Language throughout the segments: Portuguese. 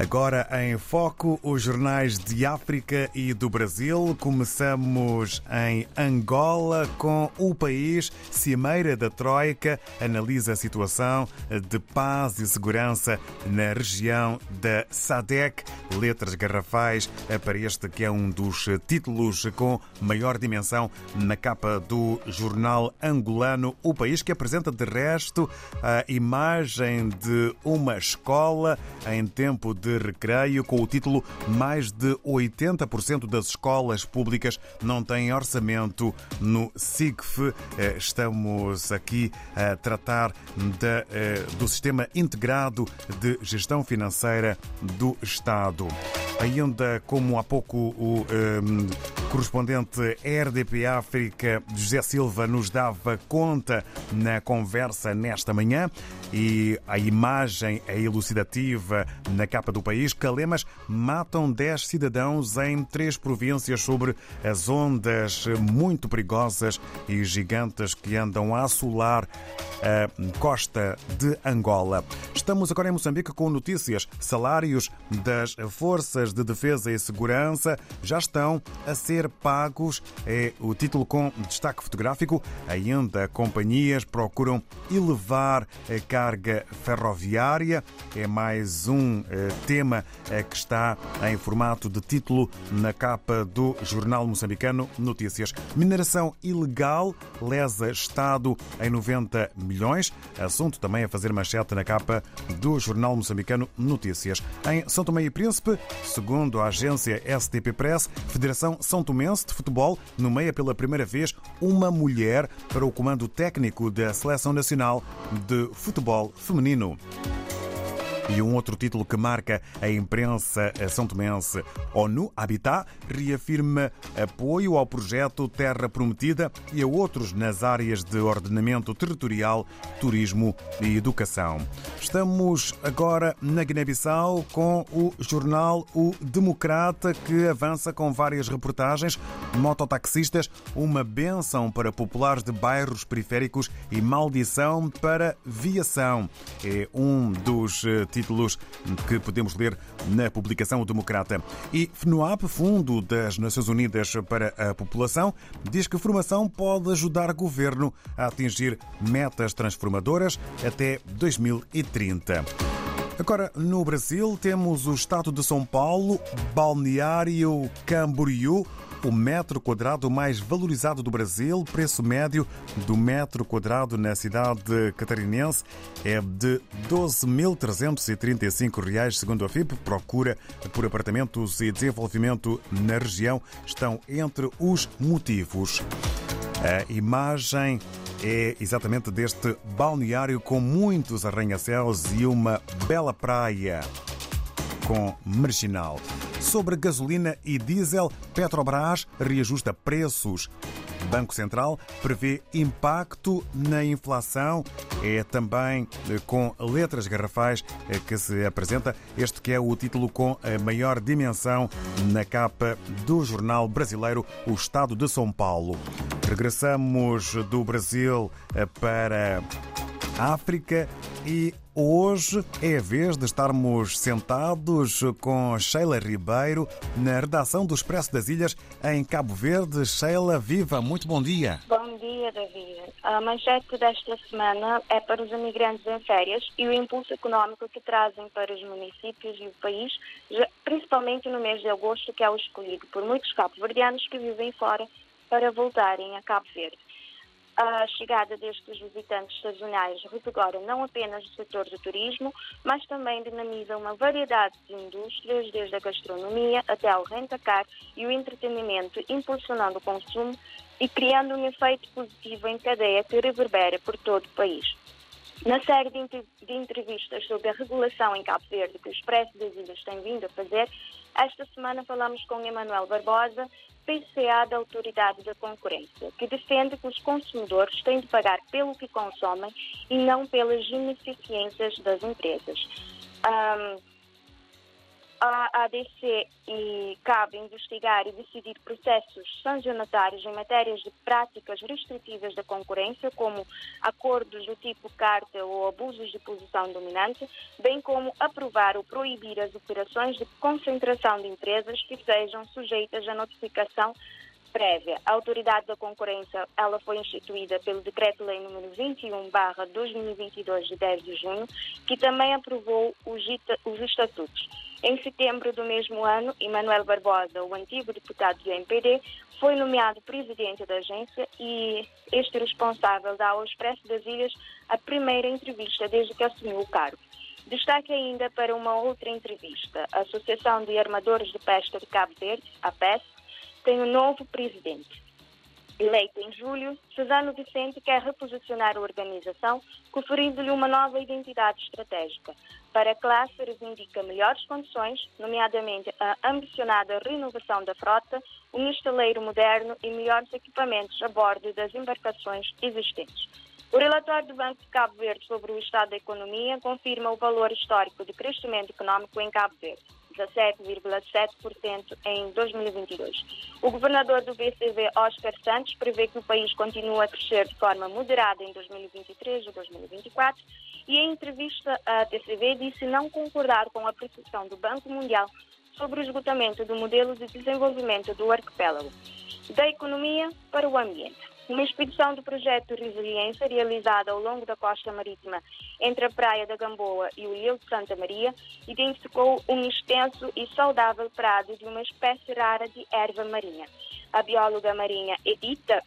Agora em foco os jornais de África e do Brasil. Começamos em Angola com o país. Cimeira da Troika analisa a situação de paz e segurança na região da SADEC. Letras garrafais para este que é um dos títulos com maior dimensão na capa do jornal angolano O País, que apresenta de resto a imagem de uma escola em tempo de recreio com o título Mais de 80% das escolas públicas não têm orçamento no SIGF. Eh, estamos aqui a tratar de, eh, do Sistema Integrado de Gestão Financeira do Estado. Ainda como há pouco o eh, correspondente RDP África, José Silva, nos dava conta na conversa nesta manhã e a imagem é elucidativa na capa do país. Calemas matam 10 cidadãos em três províncias sobre as ondas muito perigosas e gigantes que andam a assolar a costa de Angola. Estamos agora em Moçambique com notícias. Salários das forças de defesa e segurança já estão a ser pagos. É o título com destaque fotográfico. Ainda companhias procuram elevar a carga ferroviária. É mais um eh, tema eh, que está em formato de título na capa do jornal moçambicano Notícias. Mineração ilegal lesa Estado em 90 milhões. Assunto também a fazer manchete na capa do jornal moçambicano Notícias. Em São Tomé e Príncipe, segundo a agência STP Press, Federação São Tomense de Futebol nomeia pela primeira vez uma mulher para o comando técnico da Seleção Nacional de Futebol Feminino. E um outro título que marca a imprensa são tomense. ONU Habitat reafirma apoio ao projeto Terra Prometida e a outros nas áreas de ordenamento territorial, turismo e educação. Estamos agora na Guiné-Bissau com o jornal O Democrata, que avança com várias reportagens. Mototaxistas, uma benção para populares de bairros periféricos e maldição para viação. É um dos títulos títulos que podemos ler na publicação Democrata. E FNUAP, Fundo das Nações Unidas para a População, diz que a formação pode ajudar o governo a atingir metas transformadoras até 2030. Agora, no Brasil, temos o Estado de São Paulo, Balneário Camboriú, o metro quadrado mais valorizado do Brasil. Preço médio do metro quadrado na cidade catarinense é de 12.335 reais, segundo a FIP. Procura por apartamentos e desenvolvimento na região estão entre os motivos. A imagem é exatamente deste balneário com muitos arranha-céus e uma bela praia com marginal. Sobre gasolina e diesel, Petrobras reajusta preços. Banco Central prevê impacto na inflação. É também com letras garrafais que se apresenta este que é o título com a maior dimensão na capa do jornal brasileiro O Estado de São Paulo. Regressamos do Brasil para África e Hoje é a vez de estarmos sentados com Sheila Ribeiro na redação do Expresso das Ilhas em Cabo Verde. Sheila, viva, muito bom dia. Bom dia, David. A manchete desta semana é para os imigrantes em férias e o impulso económico que trazem para os municípios e o país, principalmente no mês de agosto, que é o escolhido por muitos cabo-verdianos que vivem fora para voltarem a Cabo Verde. A chegada destes visitantes sazonais revigora não apenas o setor do turismo, mas também dinamiza uma variedade de indústrias, desde a gastronomia até ao rentacar e o entretenimento, impulsionando o consumo e criando um efeito positivo em cadeia que reverbera por todo o país. Na série de entrevistas sobre a regulação em Cabo Verde que o Expresso das Ilhas tem vindo a fazer, esta semana falamos com Emanuel Barbosa, PCA da Autoridade da Concorrência, que defende que os consumidores têm de pagar pelo que consomem e não pelas ineficiências das empresas. Um, a ADC e cabe investigar e decidir processos sancionatórios em matérias de práticas restritivas da concorrência, como acordos do tipo carta ou abusos de posição dominante, bem como aprovar ou proibir as operações de concentração de empresas que sejam sujeitas à notificação prévia. A Autoridade da Concorrência ela foi instituída pelo Decreto-Lei número 21/2022 de 10 de junho, que também aprovou os, os estatutos. Em setembro do mesmo ano, Emanuel Barbosa, o antigo deputado do MPD, foi nomeado presidente da agência e este responsável dá ao Expresso das Ilhas a primeira entrevista desde que assumiu o cargo. Destaque ainda para uma outra entrevista. A Associação de Armadores de Pesca de Cabo Verde, a PES, tem um novo presidente. Eleito em julho, Cesano Vicente quer reposicionar a organização, conferindo-lhe uma nova identidade estratégica. Para a classe, reivindica melhores condições, nomeadamente a ambicionada renovação da frota, um estaleiro moderno e melhores equipamentos a bordo das embarcações existentes. O relatório do Banco de Cabo Verde sobre o estado da economia confirma o valor histórico de crescimento econômico em Cabo Verde 17,7% em 2022. O governador do BCV, Oscar Santos, prevê que o país continue a crescer de forma moderada em 2023 e 2024 e em entrevista à TCV disse não concordar com a apreciação do Banco Mundial sobre o esgotamento do modelo de desenvolvimento do arquipélago, da economia para o ambiente. Uma expedição do projeto Resiliência, realizada ao longo da costa marítima entre a Praia da Gamboa e o Ilho de Santa Maria, identificou um extenso e saudável prado de uma espécie rara de erva marinha. A bióloga marinha Edita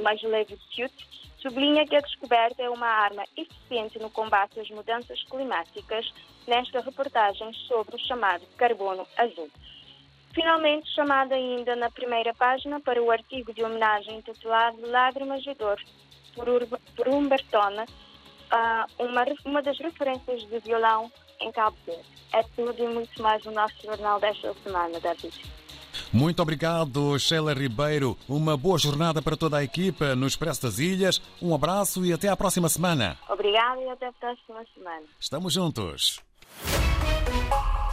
Majleviciut sublinha que a descoberta é uma arma eficiente no combate às mudanças climáticas nesta reportagem sobre o chamado carbono azul. Finalmente, chamada ainda na primeira página para o artigo de homenagem intitulado Lágrimas de Dor, por, por Humbertona, uma, uma das referências de violão em Cabo Verde. É tudo e muito mais no nosso jornal desta semana, David. Muito obrigado, Sheila Ribeiro. Uma boa jornada para toda a equipa no Expresso das Ilhas. Um abraço e até à próxima semana. Obrigada e até a próxima semana. Estamos juntos. Bye.